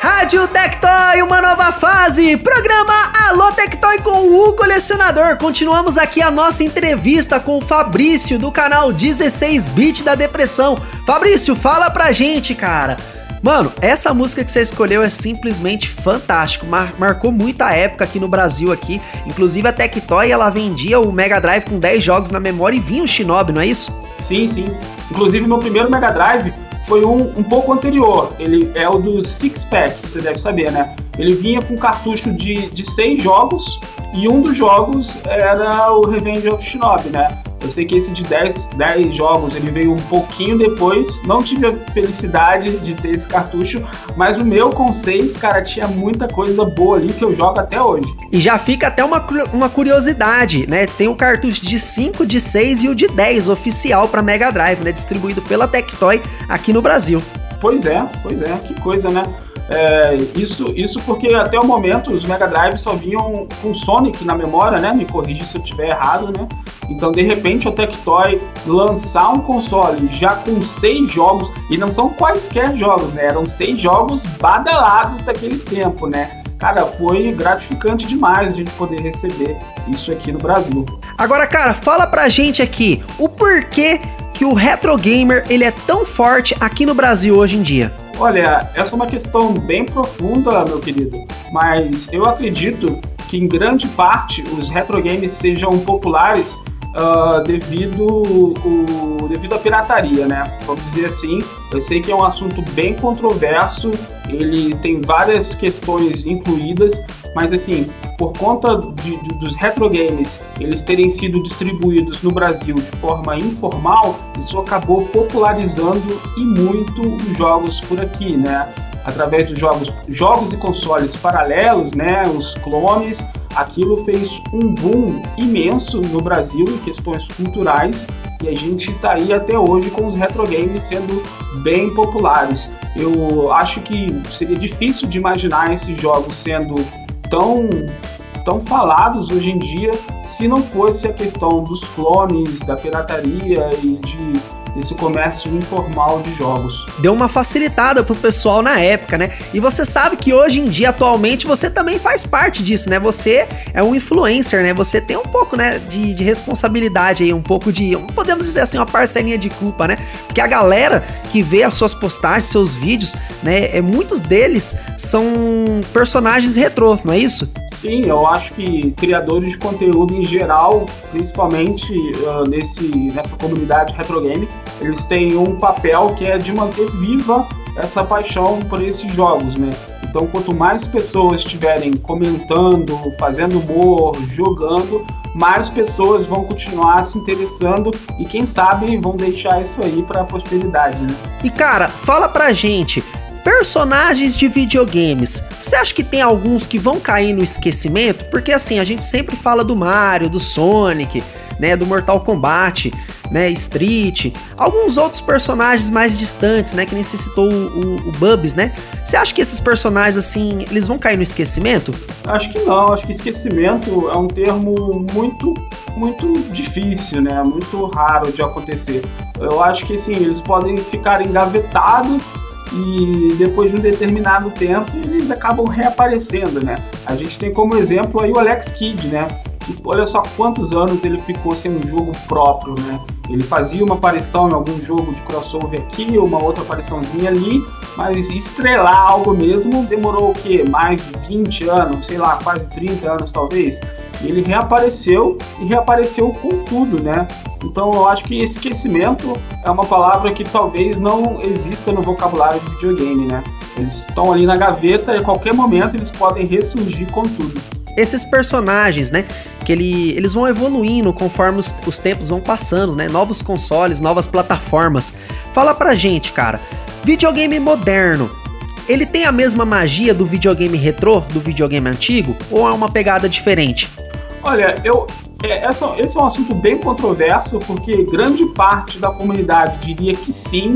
Rádio Tectoy, uma nova fase. Programa Alô Tectoy com o colecionador. Continuamos aqui a nossa entrevista com o Fabrício do canal 16-bit da depressão. Fabrício, fala pra gente, cara. Mano, essa música que você escolheu é simplesmente fantástico. Mar- marcou muito a época aqui no Brasil aqui. Inclusive a Tectoy, ela vendia o Mega Drive com 10 jogos na memória e vinha o Shinobi, não é isso? Sim, sim. Inclusive, meu primeiro Mega Drive foi um, um pouco anterior. Ele é o do Six Pack, você deve saber, né? Ele vinha com cartucho de, de seis jogos e um dos jogos era o Revenge of Shinobi, né? Eu sei que esse de 10, 10 jogos ele veio um pouquinho depois. Não tive a felicidade de ter esse cartucho, mas o meu com 6, cara, tinha muita coisa boa ali que eu jogo até hoje. E já fica até uma, uma curiosidade, né? Tem o cartucho de 5, de 6 e o de 10 oficial para Mega Drive, né? Distribuído pela Tectoy aqui no Brasil. Pois é, pois é, que coisa, né? É, isso, isso porque até o momento os Mega Drive só vinham com Sonic na memória, né? Me corrija se eu estiver errado, né? Então, de repente, a Tectoy lançar um console já com seis jogos, e não são quaisquer jogos, né? Eram seis jogos badalados daquele tempo, né? Cara, foi gratificante demais a gente poder receber isso aqui no Brasil. Agora, cara, fala pra gente aqui o porquê que o retro gamer ele é tão forte aqui no Brasil hoje em dia. Olha, essa é uma questão bem profunda, meu querido, mas eu acredito que em grande parte os retro games sejam populares ah, devido, o, devido à pirataria, né? Vamos dizer assim. Eu sei que é um assunto bem controverso, ele tem várias questões incluídas, mas assim, por conta de- de- dos retro games eles terem sido distribuídos no Brasil de forma informal, isso acabou popularizando e muito os jogos por aqui, né? Através dos jogos, jogos e consoles paralelos, né? Os clones, aquilo fez um boom imenso no Brasil em questões culturais e a gente tá aí até hoje com os retro games sendo bem populares. Eu acho que seria difícil de imaginar esses jogos sendo tão tão falados hoje em dia se não fosse a questão dos clones, da pirataria e de desse comércio informal de jogos. Deu uma facilitada pro pessoal na época, né? E você sabe que hoje em dia, atualmente, você também faz parte disso, né? Você é um influencer, né? Você tem um pouco, né, de, de responsabilidade aí, um pouco de, podemos dizer assim, uma parcelinha de culpa, né? Porque a galera que vê as suas postagens, seus vídeos, né, é, muitos deles são personagens retrô, não é isso? Sim, eu acho que criadores de conteúdo em geral, principalmente ah, nesse, nessa comunidade retro game, eles têm um papel que é de manter viva essa paixão por esses jogos, né? Então, quanto mais pessoas estiverem comentando, fazendo humor, jogando, mais pessoas vão continuar se interessando e quem sabe vão deixar isso aí para a posteridade, né? E cara, fala pra gente, personagens de videogames, você acha que tem alguns que vão cair no esquecimento? Porque assim, a gente sempre fala do Mario, do Sonic, né, do Mortal Kombat, né, Street, alguns outros personagens mais distantes, né, que nem citou o, o, o Bubs, né? Você acha que esses personagens assim, eles vão cair no esquecimento? Acho que não, acho que esquecimento é um termo muito, muito difícil, né? Muito raro de acontecer. Eu acho que assim, eles podem ficar engavetados e depois de um determinado tempo eles acabam reaparecendo, né? A gente tem como exemplo aí o Alex Kidd, né? Que, olha só quantos anos ele ficou sem um jogo próprio, né? Ele fazia uma aparição em algum jogo de crossover aqui, uma outra apariçãozinha ali, mas estrelar algo mesmo demorou o quê? Mais de 20 anos, sei lá, quase 30 anos talvez. Ele reapareceu e reapareceu com tudo, né? Então eu acho que esquecimento é uma palavra que talvez não exista no vocabulário de videogame, né? Eles estão ali na gaveta e a qualquer momento eles podem ressurgir com tudo. Esses personagens, né, que ele, eles vão evoluindo conforme os, os tempos vão passando, né? Novos consoles, novas plataformas. Fala pra gente, cara, videogame moderno, ele tem a mesma magia do videogame retrô, do videogame antigo, ou é uma pegada diferente? Olha, eu. é, essa- esse é um assunto bem controverso, porque grande parte da comunidade diria que sim,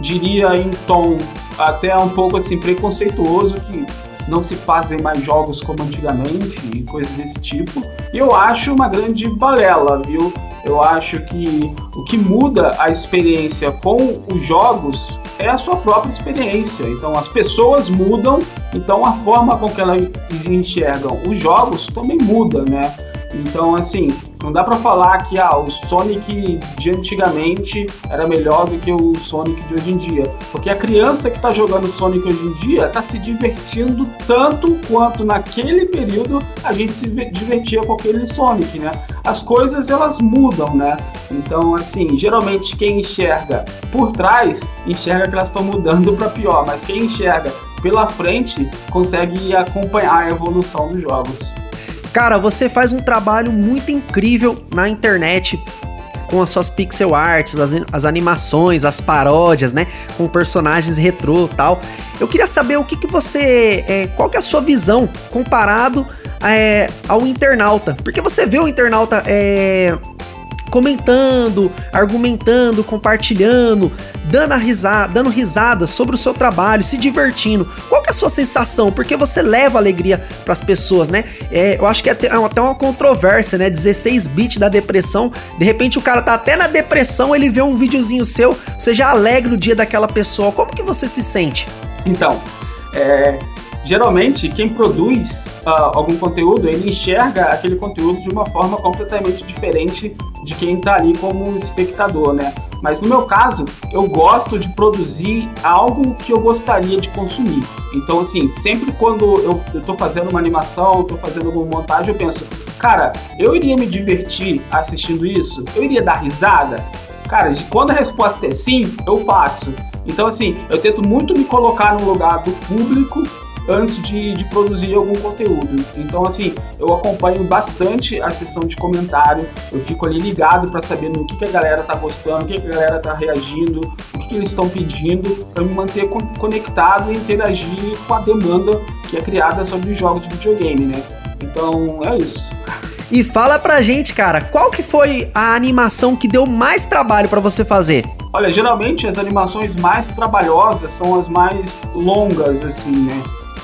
diria em tom até um pouco assim preconceituoso que não se fazem mais jogos como antigamente e coisas desse tipo. E eu acho uma grande balela, viu? Eu acho que o que muda a experiência com os jogos é a sua própria experiência. Então as pessoas mudam, então a forma com que elas enxergam os jogos também muda, né? Então, assim, não dá pra falar que ah, o Sonic de antigamente era melhor do que o Sonic de hoje em dia. Porque a criança que tá jogando Sonic hoje em dia tá se divertindo tanto quanto naquele período a gente se ve- divertia com aquele Sonic, né? As coisas elas mudam, né? Então, assim, geralmente quem enxerga por trás enxerga que elas estão mudando pra pior, mas quem enxerga pela frente consegue acompanhar a evolução dos jogos. Cara, você faz um trabalho muito incrível na internet com as suas pixel arts, as, as animações, as paródias, né? Com personagens retrô tal. Eu queria saber o que, que você. é, qual que é a sua visão comparado é, ao internauta? Porque você vê o internauta é, comentando, argumentando, compartilhando, dando, risada, dando risada sobre o seu trabalho, se divertindo. Qual é a sua sensação? Porque você leva alegria para as pessoas, né? É, eu acho que é até, é uma controvérsia, né? 16 bits da depressão. De repente o cara tá até na depressão, ele vê um videozinho seu, você já alegra o dia daquela pessoa. Como que você se sente? Então, é, geralmente quem produz ah, algum conteúdo, ele enxerga aquele conteúdo de uma forma completamente diferente de quem está ali como espectador, né? Mas no meu caso, eu gosto de produzir algo que eu gostaria de consumir. Então, assim, sempre quando eu, tô fazendo uma animação, tô fazendo alguma montagem, eu penso, cara, eu iria me divertir assistindo isso? Eu iria dar risada? Cara, quando a resposta é sim, eu faço. Então, assim, eu tento muito me colocar no lugar do público antes de, de produzir algum conteúdo. Então, assim, eu acompanho bastante a sessão de comentário, eu fico ali ligado para saber no que, que a galera tá gostando, o que, que a galera tá reagindo, o que, que eles estão pedindo, para me manter con- conectado e interagir com a demanda que é criada sobre os jogos de videogame, né? Então, é isso. E fala pra gente, cara, qual que foi a animação que deu mais trabalho pra você fazer? Olha, geralmente as animações mais trabalhosas são as mais longas, assim, né?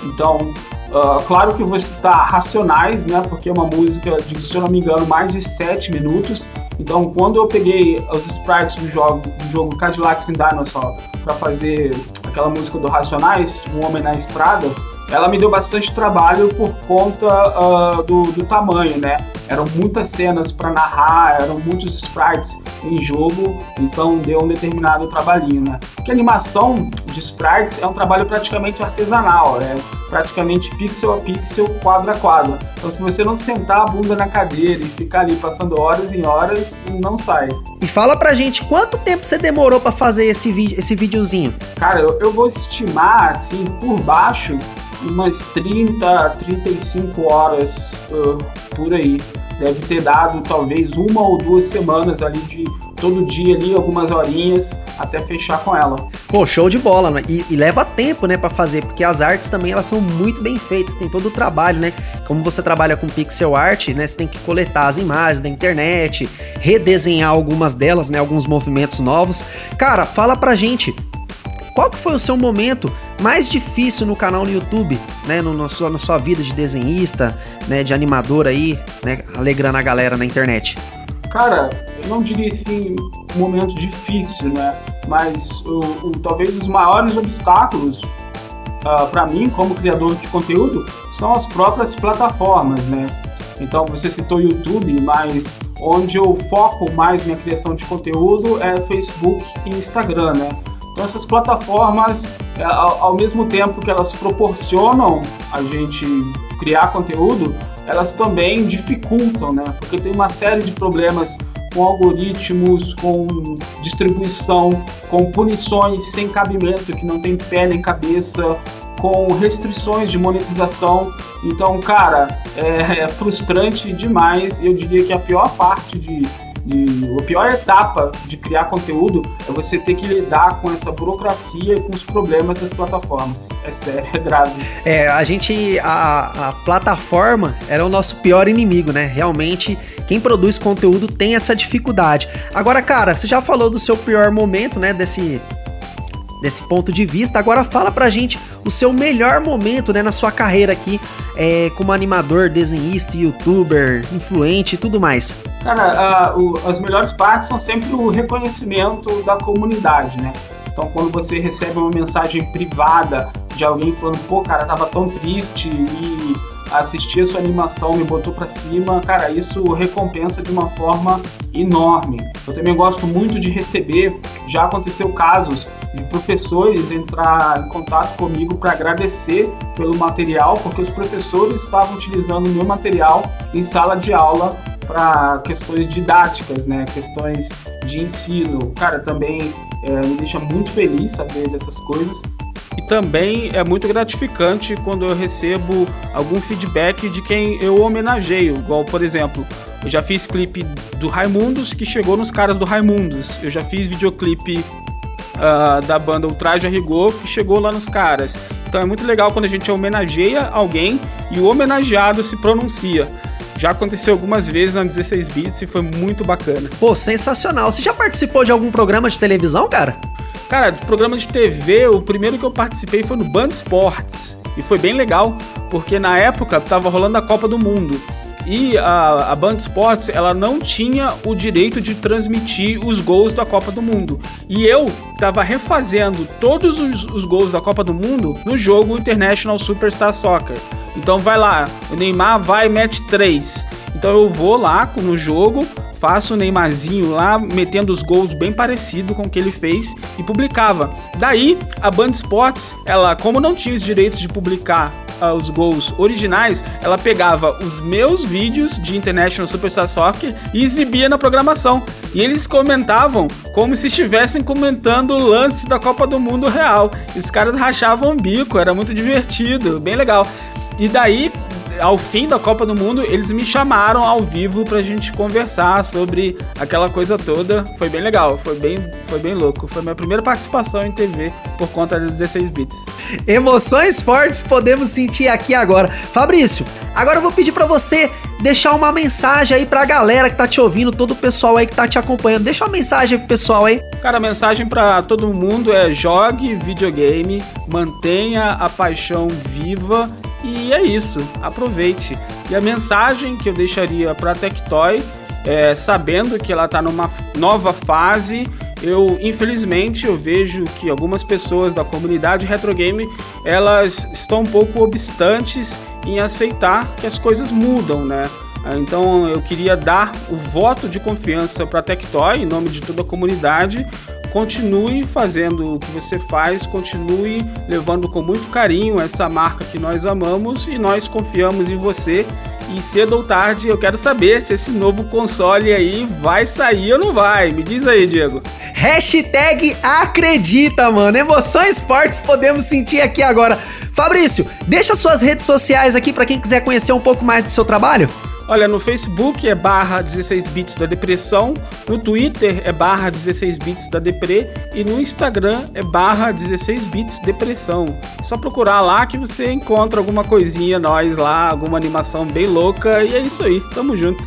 Então, ah, claro que eu vou citar Racionais, né? Porque é uma música de, se eu não me engano, mais de 7 minutos. Então, quando eu peguei os sprites do jogo, do jogo Cadillacs and Dinosaur para fazer aquela música do Racionais, Um Homem na Estrada, ela me deu bastante trabalho por conta ah, do, do tamanho, né? Eram muitas cenas para narrar, eram muitos sprites em jogo, então deu um determinado trabalhinho, né? Porque animação de sprites é um trabalho praticamente artesanal, né? Praticamente pixel a pixel, quadro a quadro. Então se você não sentar a bunda na cadeira e ficar ali passando horas e horas, não sai. E fala pra gente quanto tempo você demorou pra fazer esse, vi esse videozinho? Cara, eu, eu vou estimar, assim, por baixo, umas 30, 35 horas uh, por aí. Deve ter dado talvez uma ou duas semanas ali de todo dia ali, algumas horinhas, até fechar com ela. Pô, show de bola, né? E, e leva tempo, né, pra fazer, porque as artes também elas são muito bem feitas, tem todo o trabalho, né? Como você trabalha com pixel art, né, você tem que coletar as imagens da internet, redesenhar algumas delas, né, alguns movimentos novos. Cara, fala pra gente, qual que foi o seu momento mais difícil no canal no YouTube, né, no, na, sua, na sua vida de desenhista, né, de animador aí, né, alegrando a galera na internet? Cara, eu não diria assim um momento difícil, né? Mas o, o- talvez os maiores obstáculos para mim, como criador de conteúdo, são as próprias plataformas, né? Então você citou YouTube, mas onde eu foco mais minha criação de conteúdo é Facebook e Instagram, né? Então essas plataformas, é, ao, mesmo tempo que elas proporcionam a gente criar conteúdo, elas também dificultam, né? Porque tem uma série de problemas com algoritmos, com distribuição, com punições sem cabimento que não tem pé nem cabeça, com restrições de monetização. Então, cara, é, é frustrante demais. Eu diria que a pior parte de, de- a pior etapa de criar conteúdo é você ter que lidar com essa burocracia e com os problemas das plataformas. É sério, é grave. É, a gente. A, a plataforma era o nosso pior inimigo, né? Realmente, quem produz conteúdo tem essa dificuldade. Agora, cara, você já falou do seu pior momento, né? Desse. Desse ponto de vista. Agora fala pra gente o seu melhor momento, né? Na sua carreira aqui, é, como animador, desenhista, youtuber, influente e tudo mais. Cara, a- o- as melhores partes são sempre o reconhecimento da comunidade, né? Então, quando você recebe uma mensagem privada de alguém falando, pô, cara, tava tão triste e assistir a sua animação me botou pra cima, cara, isso recompensa de uma forma enorme. Eu também gosto muito de receber, já aconteceu casos de professores entrar em contato comigo para agradecer pelo material, porque os professores estavam utilizando o meu material em sala de aula para questões didáticas, né, questões de ensino. Cara, também é, me deixa muito feliz saber dessas coisas. E também é muito gratificante quando eu recebo algum feedback de quem eu homenageio. Igual, por exemplo, eu já fiz clipe do Raimundos que chegou nos caras do Raimundos. Eu já fiz videoclipe uh, da banda Ultraje a Rigor que chegou lá nos caras. Então é muito legal quando a gente homenageia alguém e o homenageado se pronuncia. Já aconteceu algumas vezes na 16 bits e foi muito bacana. Pô, sensacional. Você já participou de algum programa de televisão, cara? Cara, de programa de TV, o primeiro que eu participei foi no Band Esportes. E foi bem legal, porque na época tava rolando a Copa do Mundo. E a, a Band Esportes, ela não tinha o direito de transmitir os gols da Copa do Mundo. E eu tava refazendo todos os, os gols da Copa do Mundo no jogo International Superstar Soccer. Então vai lá, o Neymar vai e mete 3. Então eu vou lá no jogo, faço o Neymarzinho lá, metendo os gols bem parecido com o que ele fez e publicava. Daí, a Band Esportes, ela, como não tinha os direitos de publicar os gols originais, ela pegava os meus vídeos de International Superstar Soccer e exibia na programação. E eles comentavam como se estivessem comentando o lance da Copa do Mundo real. E os caras rachavam o bico, era muito divertido, bem legal. E daí, ao fim da Copa do Mundo, eles me chamaram ao vivo pra gente conversar sobre aquela coisa toda. Foi bem legal, foi bem, foi bem louco. Foi minha primeira participação em TV por conta das 16 bits. Emoções fortes podemos sentir aqui agora. Fabrício, agora eu vou pedir pra você deixar uma mensagem aí pra galera que tá te ouvindo, todo o pessoal aí que tá te acompanhando. Deixa uma mensagem pro pessoal aí. Cara, a mensagem pra todo mundo é jogue videogame, mantenha a paixão viva e é isso, aproveite. E a mensagem que eu deixaria para a Tectoy, é, sabendo que ela está numa nova fase, eu infelizmente eu vejo que algumas pessoas da comunidade retro game elas estão um pouco obstantes em aceitar que as coisas mudam, né? Então eu queria dar o voto de confiança para a Tectoy em nome de toda a comunidade continue fazendo o que você faz, continue levando com muito carinho essa marca que nós amamos e nós confiamos em você. E cedo ou tarde eu quero saber se esse novo console aí vai sair ou não vai. Me diz aí, Diego. Hashtag acredita, mano. Emoções fortes podemos sentir aqui agora. Fabrício, deixa suas redes sociais aqui para quem quiser conhecer um pouco mais do seu trabalho. Olha, no Facebook é barra 16 bits da depressão, no Twitter é barra 16 bits da depre e no Instagram é barra 16 bits depressão. Só procurar lá que você encontra alguma coisinha nós lá, alguma animação bem louca e é isso aí, tamo junto.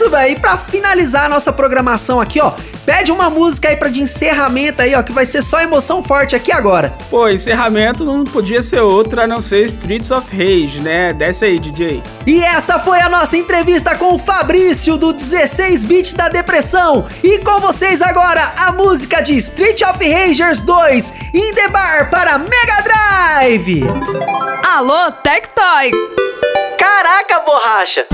Isso, velho! E pra finalizar a nossa programação aqui, ó, pede uma música aí pra de encerramento aí, ó, que vai ser só emoção forte aqui agora. Pô, encerramento não podia ser outra a não ser Streets of Rage, né? Desce aí, DJ. E essa foi a nossa entrevista com o Fabrício do 16 Bit da Depressão. E com vocês agora a música de Street of Ragers 2 In The Bar para Mega Drive. Alô, Tectoy! Caraca, borracha!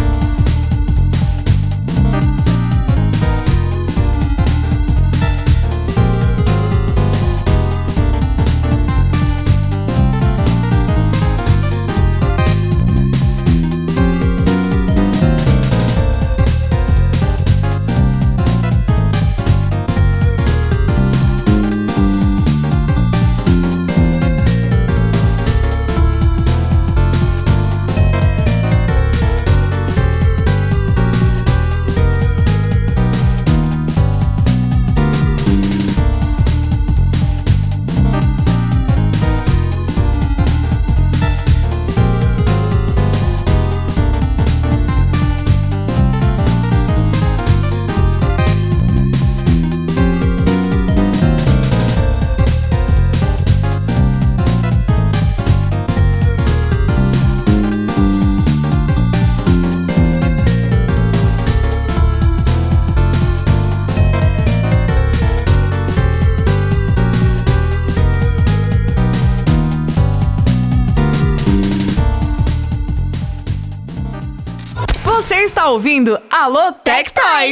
Está ouvindo Alô Tectoy.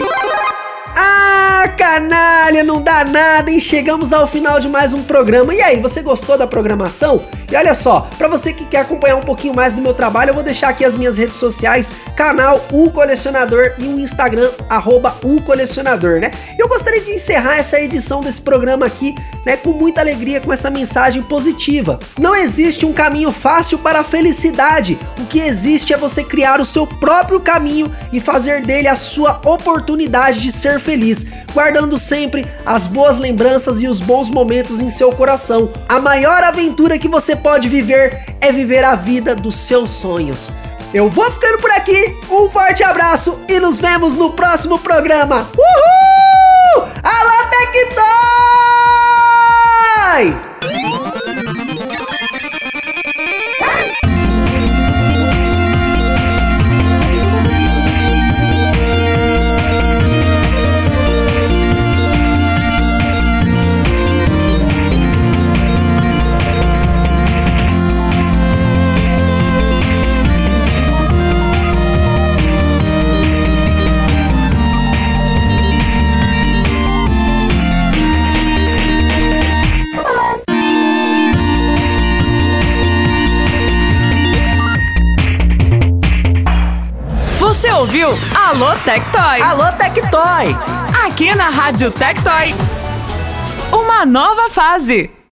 Ah, canalha, não dá nada, hein? Chegamos ao final de mais um programa. E aí, você gostou da programação? E olha só, pra você que quer acompanhar um pouquinho mais do meu trabalho, eu vou deixar aqui as minhas redes sociais, canal O Colecionador e o Instagram, arroba O Colecionador, né? Eu gostaria de encerrar essa edição desse programa aqui, né, com muita alegria, com essa mensagem positiva. Não existe um caminho fácil para a felicidade. O que existe é você criar o seu próprio caminho e fazer dele a sua oportunidade de ser feliz, guardando sempre as boas lembranças e os bons momentos em seu coração. A maior aventura que você pode viver é viver a vida dos seus sonhos. Eu vou ficando por aqui, um forte abraço e nos vemos no próximo programa. Uhul! Alô, Tectoy! Ouviu Alô Tectoy. Alô, Tectoy! Aqui na Rádio Tectoy. Uma nova fase.